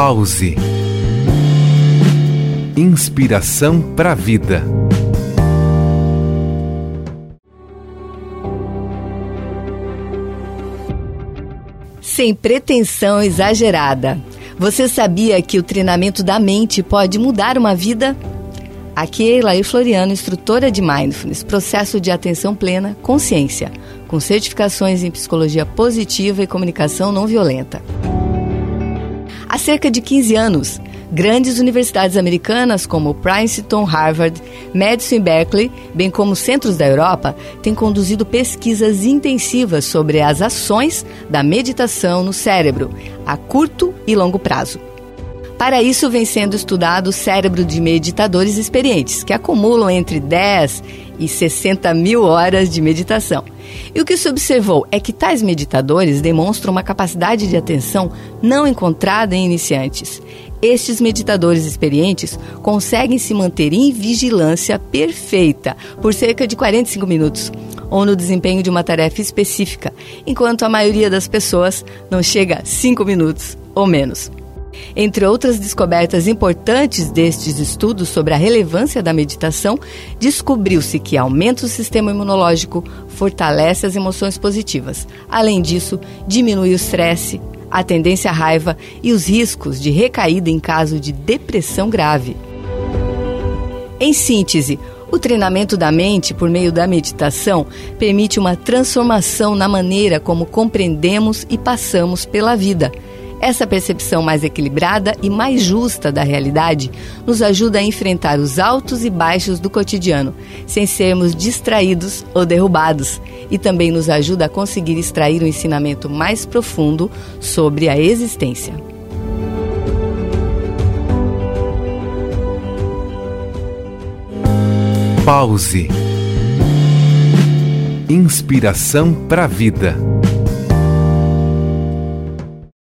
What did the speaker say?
Pause. Inspiração para a vida. Sem pretensão exagerada. Você sabia que o treinamento da mente pode mudar uma vida? Aqui é Elair Floriano, instrutora de Mindfulness, processo de atenção plena, consciência, com certificações em psicologia positiva e comunicação não violenta. Há cerca de 15 anos, grandes universidades americanas como Princeton, Harvard, Madison e Berkeley, bem como centros da Europa, têm conduzido pesquisas intensivas sobre as ações da meditação no cérebro, a curto e longo prazo. Para isso, vem sendo estudado o cérebro de meditadores experientes, que acumulam entre 10 e 60 mil horas de meditação. E o que se observou é que tais meditadores demonstram uma capacidade de atenção não encontrada em iniciantes. Estes meditadores experientes conseguem se manter em vigilância perfeita por cerca de 45 minutos ou no desempenho de uma tarefa específica, enquanto a maioria das pessoas não chega a 5 minutos ou menos. Entre outras descobertas importantes destes estudos sobre a relevância da meditação, descobriu-se que aumenta o sistema imunológico, fortalece as emoções positivas. Além disso, diminui o estresse, a tendência à raiva e os riscos de recaída em caso de depressão grave. Em síntese, o treinamento da mente por meio da meditação permite uma transformação na maneira como compreendemos e passamos pela vida essa percepção mais equilibrada e mais justa da realidade nos ajuda a enfrentar os altos e baixos do cotidiano, sem sermos distraídos ou derrubados, e também nos ajuda a conseguir extrair um ensinamento mais profundo sobre a existência. Pause. Inspiração para a vida.